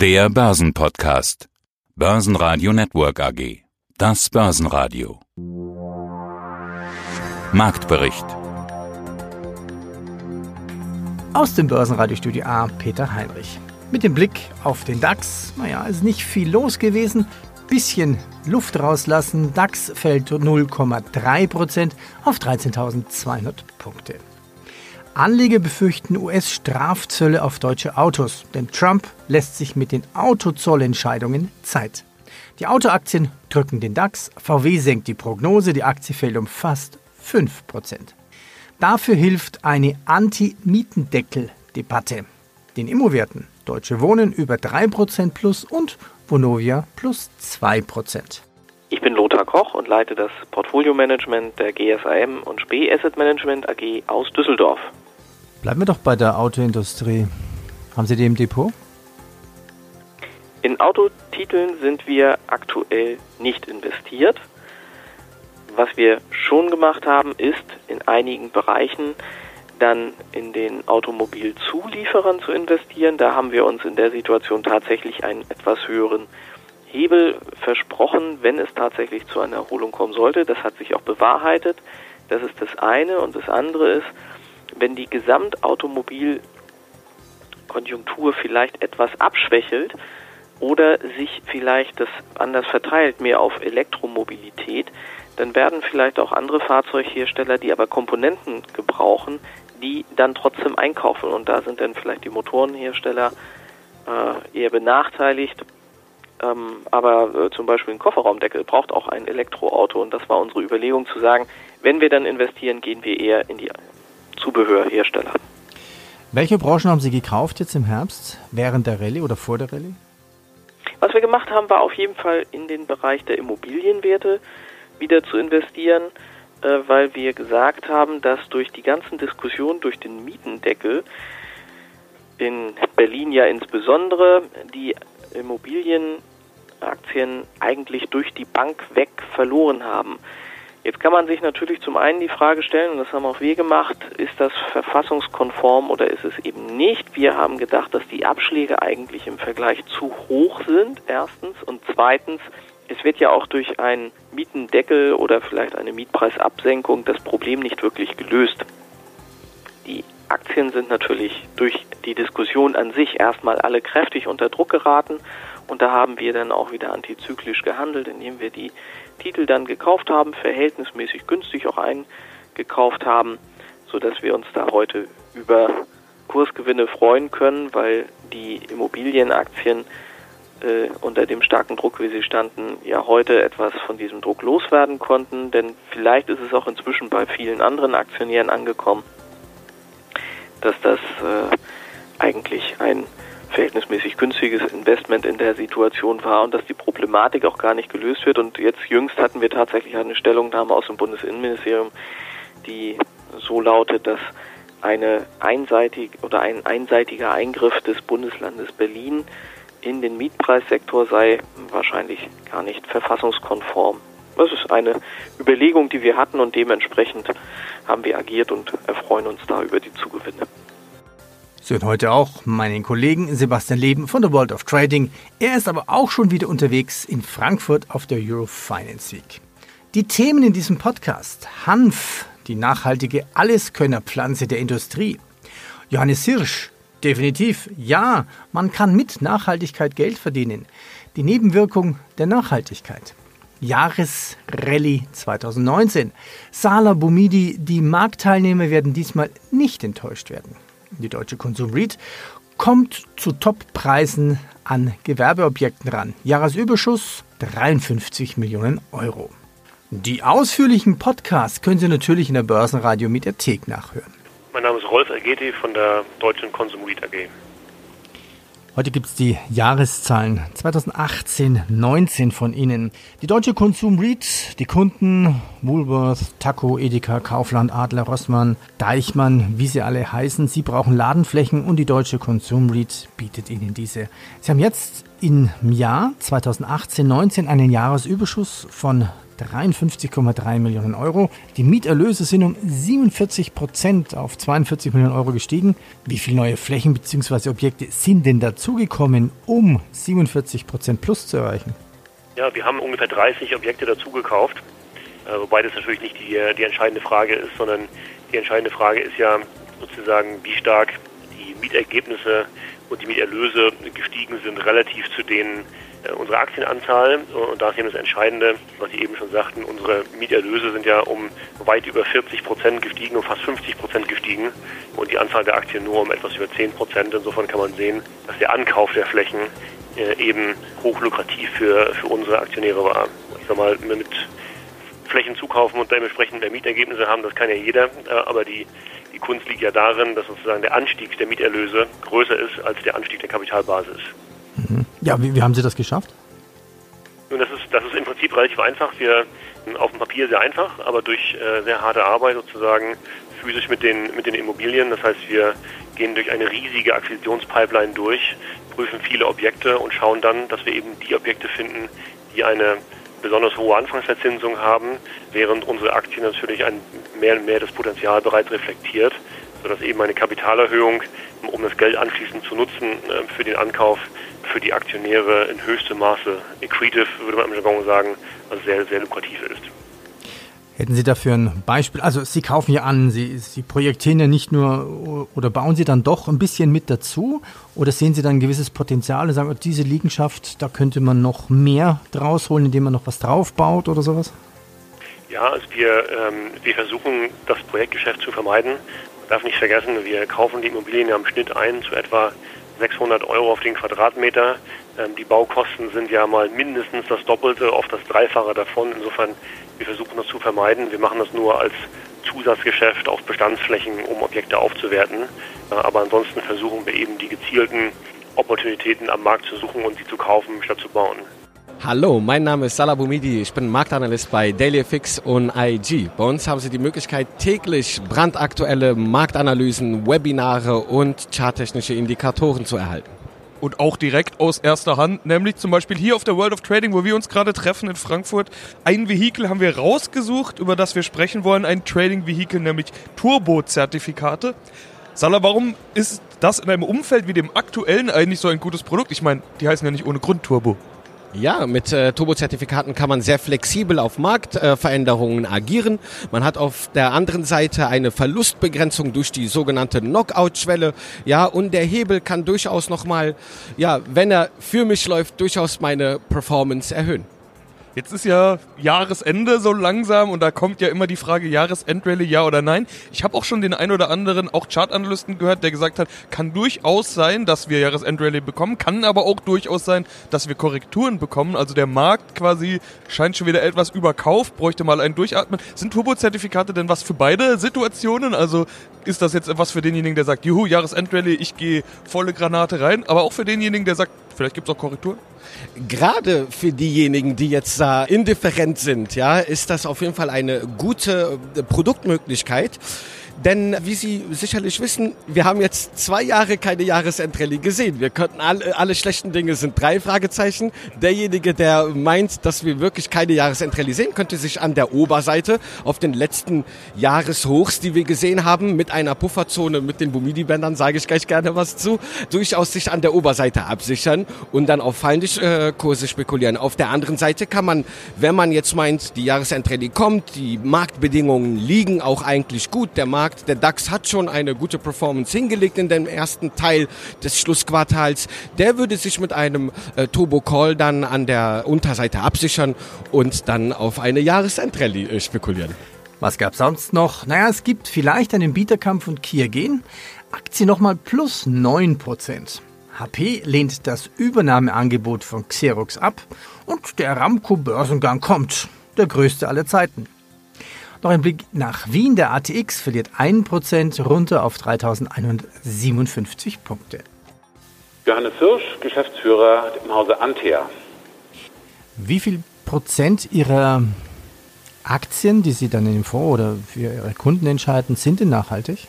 Der Börsenpodcast. Börsenradio Network AG. Das Börsenradio. Marktbericht. Aus dem Börsenradiostudio A, Peter Heinrich. Mit dem Blick auf den DAX, naja, ist nicht viel los gewesen. Bisschen Luft rauslassen. DAX fällt 0,3% auf 13.200 Punkte. Anleger befürchten US-Strafzölle auf deutsche Autos, denn Trump lässt sich mit den Autozollentscheidungen Zeit. Die Autoaktien drücken den DAX, VW senkt die Prognose, die Aktie fällt um fast 5%. Dafür hilft eine Anti-Mietendeckel-Debatte. Den Immowerten Deutsche Wohnen über 3% plus und Vonovia plus 2%. Ich bin Lothar Koch und leite das Portfolio-Management der GSAM und Spee Asset Management AG aus Düsseldorf. Bleiben wir doch bei der Autoindustrie. Haben Sie die im Depot? In Autotiteln sind wir aktuell nicht investiert. Was wir schon gemacht haben, ist in einigen Bereichen dann in den Automobilzulieferern zu investieren. Da haben wir uns in der Situation tatsächlich einen etwas höheren Hebel versprochen, wenn es tatsächlich zu einer Erholung kommen sollte. Das hat sich auch bewahrheitet. Das ist das eine. Und das andere ist, wenn die Gesamtautomobilkonjunktur vielleicht etwas abschwächelt oder sich vielleicht das anders verteilt, mehr auf Elektromobilität, dann werden vielleicht auch andere Fahrzeughersteller, die aber Komponenten gebrauchen, die dann trotzdem einkaufen. Und da sind dann vielleicht die Motorenhersteller äh, eher benachteiligt. Ähm, aber äh, zum Beispiel ein Kofferraumdeckel braucht auch ein Elektroauto. Und das war unsere Überlegung zu sagen, wenn wir dann investieren, gehen wir eher in die Zubehörhersteller. Welche Branchen haben Sie gekauft jetzt im Herbst? Während der Rallye oder vor der Rallye? Was wir gemacht haben, war auf jeden Fall in den Bereich der Immobilienwerte wieder zu investieren, äh, weil wir gesagt haben, dass durch die ganzen Diskussionen, durch den Mietendeckel, in Berlin ja insbesondere, die Immobilienaktien eigentlich durch die Bank weg verloren haben. Jetzt kann man sich natürlich zum einen die Frage stellen, und das haben auch wir gemacht, ist das verfassungskonform oder ist es eben nicht? Wir haben gedacht, dass die Abschläge eigentlich im Vergleich zu hoch sind, erstens. Und zweitens, es wird ja auch durch einen Mietendeckel oder vielleicht eine Mietpreisabsenkung das Problem nicht wirklich gelöst. Die Aktien sind natürlich durch die Diskussion an sich erstmal alle kräftig unter Druck geraten und da haben wir dann auch wieder antizyklisch gehandelt, indem wir die Titel dann gekauft haben, verhältnismäßig günstig auch eingekauft haben, sodass wir uns da heute über Kursgewinne freuen können, weil die Immobilienaktien äh, unter dem starken Druck, wie sie standen, ja heute etwas von diesem Druck loswerden konnten. Denn vielleicht ist es auch inzwischen bei vielen anderen Aktionären angekommen, dass das äh, eigentlich ein verhältnismäßig günstiges Investment in der Situation war und dass die Problematik auch gar nicht gelöst wird. Und jetzt jüngst hatten wir tatsächlich eine Stellungnahme aus dem Bundesinnenministerium, die so lautet, dass eine einseitig oder ein einseitiger Eingriff des Bundeslandes Berlin in den Mietpreissektor sei wahrscheinlich gar nicht verfassungskonform. Das ist eine Überlegung, die wir hatten und dementsprechend haben wir agiert und erfreuen uns da über die Zugewinne. Sie hören heute auch meinen Kollegen Sebastian Leben von der World of Trading. Er ist aber auch schon wieder unterwegs in Frankfurt auf der Eurofinance Week. Die Themen in diesem Podcast: Hanf, die nachhaltige Alleskönnerpflanze der Industrie. Johannes Hirsch, definitiv, ja, man kann mit Nachhaltigkeit Geld verdienen. Die Nebenwirkung der Nachhaltigkeit. Jahresrallye 2019. Sala Bumidi, die Marktteilnehmer werden diesmal nicht enttäuscht werden. Die deutsche Konsum REIT kommt zu Toppreisen an Gewerbeobjekten ran. Jahresüberschuss 53 Millionen Euro. Die ausführlichen Podcasts können Sie natürlich in der Börsenradio Mediathek nachhören. Mein Name ist Rolf Ergeti von der Deutschen Konsum REIT AG. Heute gibt es die Jahreszahlen 2018, 19 von Ihnen. Die Deutsche Konsum REIT, die Kunden Woolworth, Taco, Edeka, Kaufland, Adler, Rossmann, Deichmann, wie sie alle heißen. Sie brauchen Ladenflächen und die Deutsche Konsum REIT bietet Ihnen diese. Sie haben jetzt im Jahr 2018, 19 einen Jahresüberschuss von 53,3 Millionen Euro. Die Mieterlöse sind um 47 Prozent auf 42 Millionen Euro gestiegen. Wie viele neue Flächen bzw. Objekte sind denn dazugekommen, um 47 Prozent plus zu erreichen? Ja, wir haben ungefähr 30 Objekte dazugekauft, äh, wobei das natürlich nicht die, die entscheidende Frage ist, sondern die entscheidende Frage ist ja sozusagen, wie stark die Mietergebnisse und die Mieterlöse gestiegen sind relativ zu denen äh, unserer Aktienanzahl. Und da ist eben das Entscheidende, was Sie eben schon sagten, unsere Mieterlöse sind ja um weit über 40 Prozent gestiegen, um fast 50 Prozent gestiegen und die Anzahl der Aktien nur um etwas über 10 Prozent. Insofern kann man sehen, dass der Ankauf der Flächen äh, eben hochlukrativ für, für unsere Aktionäre war. Ich sag mal, mit Flächen zukaufen und dementsprechend mehr Mietergebnisse haben, das kann ja jeder, äh, aber die die Kunst liegt ja darin, dass sozusagen der Anstieg der Mieterlöse größer ist als der Anstieg der Kapitalbasis. Mhm. Ja, wie, wie haben Sie das geschafft? Nun, das ist, das ist im Prinzip relativ einfach. Wir auf dem Papier sehr einfach, aber durch äh, sehr harte Arbeit sozusagen physisch mit den, mit den Immobilien. Das heißt, wir gehen durch eine riesige Akquisitionspipeline durch, prüfen viele Objekte und schauen dann, dass wir eben die Objekte finden, die eine besonders hohe Anfangsverzinsung haben, während unsere Aktien natürlich ein mehr und mehr das Potenzial bereits reflektiert, sodass eben eine Kapitalerhöhung, um das Geld anschließend zu nutzen äh, für den Ankauf, für die Aktionäre in höchstem Maße accretive, würde man im Jargon sagen, also sehr, sehr lukrativ ist. Hätten Sie dafür ein Beispiel? Also Sie kaufen ja an, Sie, Sie projektieren ja nicht nur oder bauen Sie dann doch ein bisschen mit dazu oder sehen Sie dann ein gewisses Potenzial und sagen, oh, diese Liegenschaft, da könnte man noch mehr draus holen, indem man noch was draufbaut oder sowas? Ja, also wir, ähm, wir versuchen das Projektgeschäft zu vermeiden. Darf nicht vergessen, wir kaufen die Immobilien ja im Schnitt ein zu etwa 600 Euro auf den Quadratmeter. Ähm, die Baukosten sind ja mal mindestens das Doppelte, oft das Dreifache davon. Insofern wir versuchen das zu vermeiden. Wir machen das nur als Zusatzgeschäft auf Bestandsflächen, um Objekte aufzuwerten. Äh, aber ansonsten versuchen wir eben die gezielten Opportunitäten am Markt zu suchen und sie zu kaufen, statt zu bauen. Hallo, mein Name ist Salah Boumidi. Ich bin Marktanalyst bei DailyFix und IG. Bei uns haben Sie die Möglichkeit, täglich brandaktuelle Marktanalysen, Webinare und charttechnische Indikatoren zu erhalten und auch direkt aus erster Hand, nämlich zum Beispiel hier auf der World of Trading, wo wir uns gerade treffen in Frankfurt. Ein Vehikel haben wir rausgesucht, über das wir sprechen wollen, ein Trading-Vehikel, nämlich Turbo-Zertifikate. Salah, warum ist das in einem Umfeld wie dem aktuellen eigentlich so ein gutes Produkt? Ich meine, die heißen ja nicht ohne Grund Turbo. Ja, mit äh, Turbo-Zertifikaten kann man sehr flexibel auf Marktveränderungen äh, agieren. Man hat auf der anderen Seite eine Verlustbegrenzung durch die sogenannte Knockout-Schwelle. Ja, und der Hebel kann durchaus nochmal, ja, wenn er für mich läuft, durchaus meine Performance erhöhen. Jetzt ist ja Jahresende so langsam und da kommt ja immer die Frage Jahresendrallye ja oder nein. Ich habe auch schon den ein oder anderen auch Chartanalysten gehört, der gesagt hat, kann durchaus sein, dass wir Jahresendrallye bekommen, kann aber auch durchaus sein, dass wir Korrekturen bekommen. Also der Markt quasi scheint schon wieder etwas überkauft, bräuchte mal ein Durchatmen. Sind Turbo-Zertifikate denn was für beide Situationen? Also ist das jetzt etwas für denjenigen, der sagt, juhu, Jahresendrallye, ich gehe volle Granate rein, aber auch für denjenigen, der sagt, vielleicht gibt es auch Korrekturen? Gerade für diejenigen, die jetzt da indifferent sind, ja, ist das auf jeden Fall eine gute äh, Produktmöglichkeit. Denn wie Sie sicherlich wissen, wir haben jetzt zwei Jahre keine Jahresendrallye gesehen. Wir könnten alle, alle schlechten Dinge sind drei Fragezeichen. Derjenige, der meint, dass wir wirklich keine Jahresendrallye sehen, könnte sich an der Oberseite auf den letzten Jahreshochs, die wir gesehen haben, mit einer Pufferzone mit den Bumidi-Bändern, sage ich gleich gerne was zu, durchaus sich an der Oberseite absichern und dann auf fallende äh, Kurse spekulieren. Auf der anderen Seite kann man, wenn man jetzt meint, die Jahresendrallye kommt, die Marktbedingungen liegen auch eigentlich gut, der Markt Markt. Der DAX hat schon eine gute Performance hingelegt in dem ersten Teil des Schlussquartals. Der würde sich mit einem äh, Turbo Call dann an der Unterseite absichern und dann auf eine Jahresendrallye äh, spekulieren. Was gab sonst noch? Naja, es gibt vielleicht einen Bieterkampf und Kia gehen. Aktie nochmal plus 9%. HP lehnt das Übernahmeangebot von Xerox ab und der Aramco-Börsengang kommt. Der größte aller Zeiten. Noch ein Blick nach Wien. Der ATX verliert 1% runter auf 3157 Punkte. Johannes Hirsch, Geschäftsführer im Hause Antea. Wie viel Prozent Ihrer Aktien, die Sie dann in dem Fonds oder für Ihre Kunden entscheiden, sind denn nachhaltig?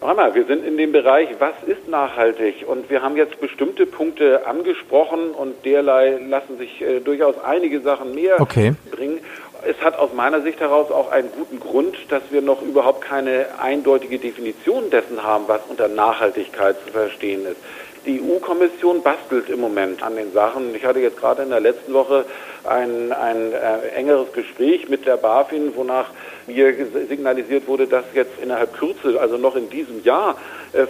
Noch einmal, wir sind in dem Bereich, was ist nachhaltig? Und wir haben jetzt bestimmte Punkte angesprochen und derlei lassen sich äh, durchaus einige Sachen mehr okay. bringen. Es hat aus meiner Sicht heraus auch einen guten Grund, dass wir noch überhaupt keine eindeutige Definition dessen haben, was unter Nachhaltigkeit zu verstehen ist. Die EU-Kommission bastelt im Moment an den Sachen. Ich hatte jetzt gerade in der letzten Woche ein, ein äh, engeres Gespräch mit der BaFin, wonach mir signalisiert wurde, dass jetzt innerhalb Kürze, also noch in diesem Jahr,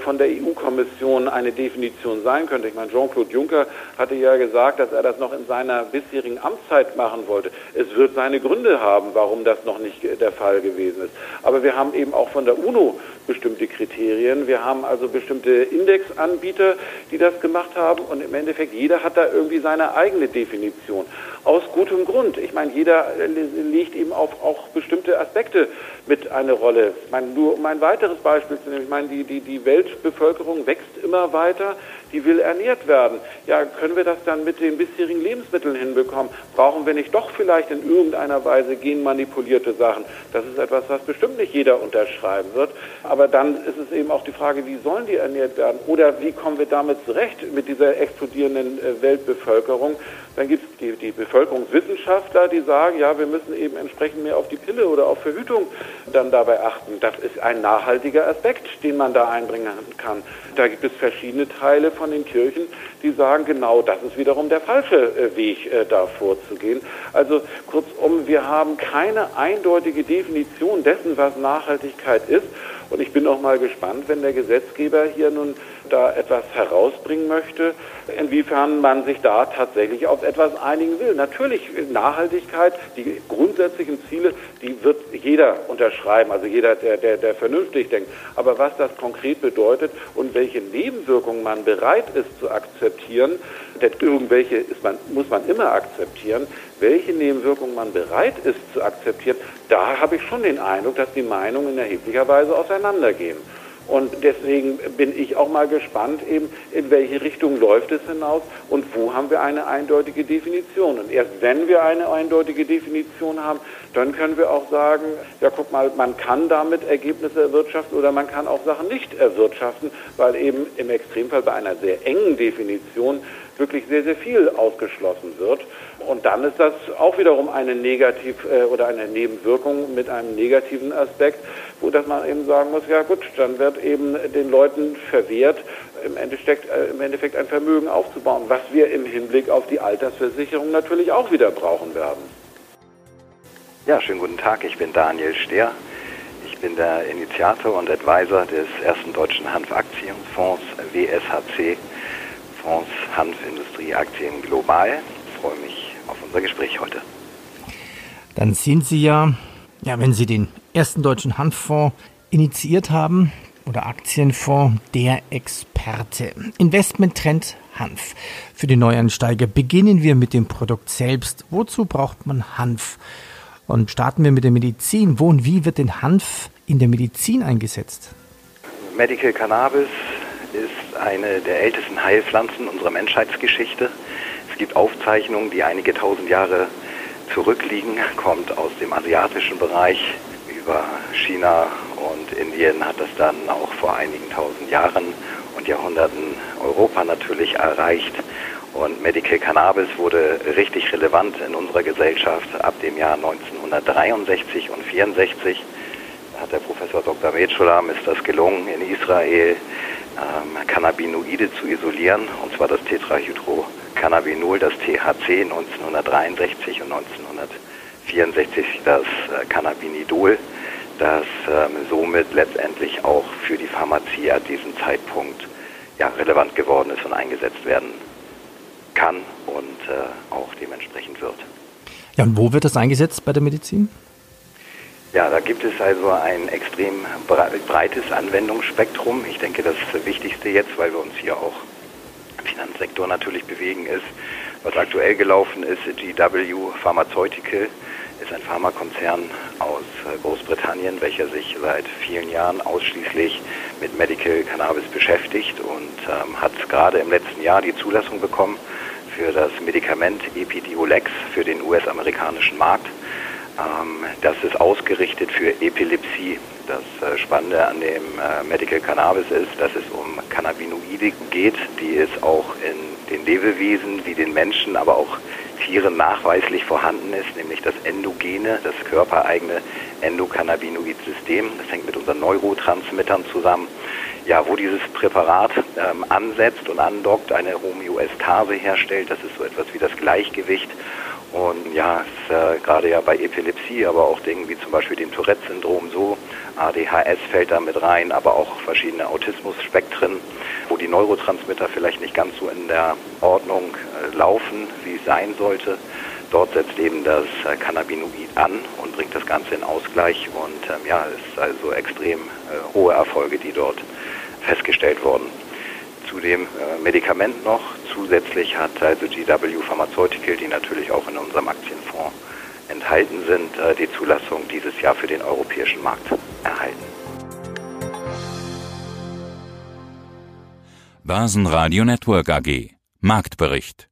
von der EU-Kommission eine Definition sein könnte. Ich meine, Jean-Claude Juncker hatte ja gesagt, dass er das noch in seiner bisherigen Amtszeit machen wollte. Es wird seine Gründe haben, warum das noch nicht der Fall gewesen ist. Aber wir haben eben auch von der UNO bestimmte Kriterien. Wir haben also bestimmte Indexanbieter, die das gemacht haben und im Endeffekt jeder hat da irgendwie seine eigene Definition. Aus gutem Grund. Ich meine, jeder legt eben auf auch bestimmte Aspekte mit eine Rolle. Ich meine, nur um ein weiteres Beispiel zu nehmen. Ich meine, die, die, die Weltbevölkerung wächst immer weiter die will ernährt werden. Ja, können wir das dann mit den bisherigen Lebensmitteln hinbekommen? Brauchen wir nicht doch vielleicht in irgendeiner Weise genmanipulierte Sachen? Das ist etwas, was bestimmt nicht jeder unterschreiben wird. Aber dann ist es eben auch die Frage, wie sollen die ernährt werden? Oder wie kommen wir damit zurecht mit dieser explodierenden äh, Weltbevölkerung? Dann gibt es die, die Bevölkerungswissenschaftler, die sagen, ja, wir müssen eben entsprechend mehr auf die Pille oder auf Verhütung dann dabei achten. Das ist ein nachhaltiger Aspekt, den man da einbringen kann. Da gibt es verschiedene Teile von den Kirchen, die sagen, genau das ist wiederum der falsche äh, Weg, äh, da vorzugehen. Also kurzum, wir haben keine eindeutige Definition dessen, was Nachhaltigkeit ist. Und ich bin auch mal gespannt, wenn der Gesetzgeber hier nun da etwas herausbringen möchte, inwiefern man sich da tatsächlich auf etwas einigen will. Natürlich Nachhaltigkeit, die grundsätzlichen Ziele, die wird jeder unterschreiben, also jeder, der, der, der vernünftig denkt. Aber was das konkret bedeutet und welche Nebenwirkungen man bereit ist zu akzeptieren, denn irgendwelche ist man, muss man immer akzeptieren, welche Nebenwirkungen man bereit ist zu akzeptieren, da habe ich schon den Eindruck, dass die Meinungen in erheblicher Weise auseinandergehen. Und deswegen bin ich auch mal gespannt, eben in welche Richtung läuft es hinaus und wo haben wir eine eindeutige Definition. Und erst wenn wir eine eindeutige Definition haben, dann können wir auch sagen, ja guck mal, man kann damit Ergebnisse erwirtschaften oder man kann auch Sachen nicht erwirtschaften, weil eben im Extremfall bei einer sehr engen Definition wirklich sehr, sehr viel ausgeschlossen wird. Und dann ist das auch wiederum eine Negativ- äh, oder eine Nebenwirkung mit einem negativen Aspekt, wo dass man eben sagen muss, ja gut, dann wird eben den Leuten verwehrt, im Endeffekt, äh, im Endeffekt ein Vermögen aufzubauen, was wir im Hinblick auf die Altersversicherung natürlich auch wieder brauchen werden. Ja, schönen guten Tag, ich bin Daniel Stehr. Ich bin der Initiator und Advisor des ersten deutschen Hanfaktienfonds WSHC Fonds Hanfindustrieaktien global. Ich freue mich auf unser Gespräch heute. Dann sind Sie ja, ja, wenn Sie den ersten deutschen Hanffonds initiiert haben oder Aktienfonds, der Experte. Investmenttrend Hanf. Für die Neuansteiger beginnen wir mit dem Produkt selbst. Wozu braucht man Hanf? Und starten wir mit der Medizin. Wo und wie wird denn Hanf in der Medizin eingesetzt? Medical Cannabis ist eine der ältesten Heilpflanzen unserer Menschheitsgeschichte. Es gibt Aufzeichnungen, die einige tausend Jahre zurückliegen, kommt aus dem asiatischen Bereich. Über China und Indien hat es dann auch vor einigen tausend Jahren und Jahrhunderten Europa natürlich erreicht. Und Medical Cannabis wurde richtig relevant in unserer Gesellschaft ab dem Jahr 1963 und 64 hat der Professor Dr. Metschulam ist das gelungen, in Israel ähm, Cannabinoide zu isolieren, und zwar das Tetrahydrocannabinol, das THC 1963 und 1964 das äh, Cannabinidol, das ähm, somit letztendlich auch für die Pharmazie an diesem Zeitpunkt ja, relevant geworden ist und eingesetzt werden kann und äh, auch dementsprechend wird. Ja, und wo wird das eingesetzt bei der Medizin? Ja, da gibt es also ein extrem breites Anwendungsspektrum. Ich denke, das Wichtigste jetzt, weil wir uns hier auch im Finanzsektor natürlich bewegen, ist, was aktuell gelaufen ist, GW Pharmaceutical ist ein Pharmakonzern aus äh, Großbritannien, welcher sich seit vielen Jahren ausschließlich mit Medical Cannabis beschäftigt und ähm, hat gerade im letzten Jahr die Zulassung bekommen für das Medikament Epidiolex für den US-amerikanischen Markt. Ähm, das ist ausgerichtet für Epilepsie. Das äh, Spannende an dem äh, Medical Cannabis ist, dass es um Cannabinoide geht, die es auch in den Lebewesen wie den Menschen, aber auch Tieren nachweislich vorhanden ist, nämlich das endogene, das körpereigene Endokannabinoid-System. Das hängt mit unseren Neurotransmittern zusammen. Ja, wo dieses Präparat ähm, ansetzt und andockt, eine Homöostase herstellt, das ist so etwas wie das Gleichgewicht und ja, ist, äh, gerade ja bei Epilepsie, aber auch Dingen wie zum Beispiel dem Tourette-Syndrom so, ADHS fällt da mit rein, aber auch verschiedene Autismus-Spektren, wo die Neurotransmitter vielleicht nicht ganz so in der Ordnung äh, laufen, wie es sein sollte. Dort setzt eben das äh, Cannabinoid an und bringt das Ganze in Ausgleich und ähm, ja, es ist also extrem äh, hohe Erfolge, die dort festgestellt wurden zu dem äh, Medikament noch. Zusätzlich hat also GW Pharmaceutical, die natürlich auch in unserem Aktienfonds enthalten sind, äh, die Zulassung dieses Jahr für den europäischen Markt erhalten. Börsenradio Network AG Marktbericht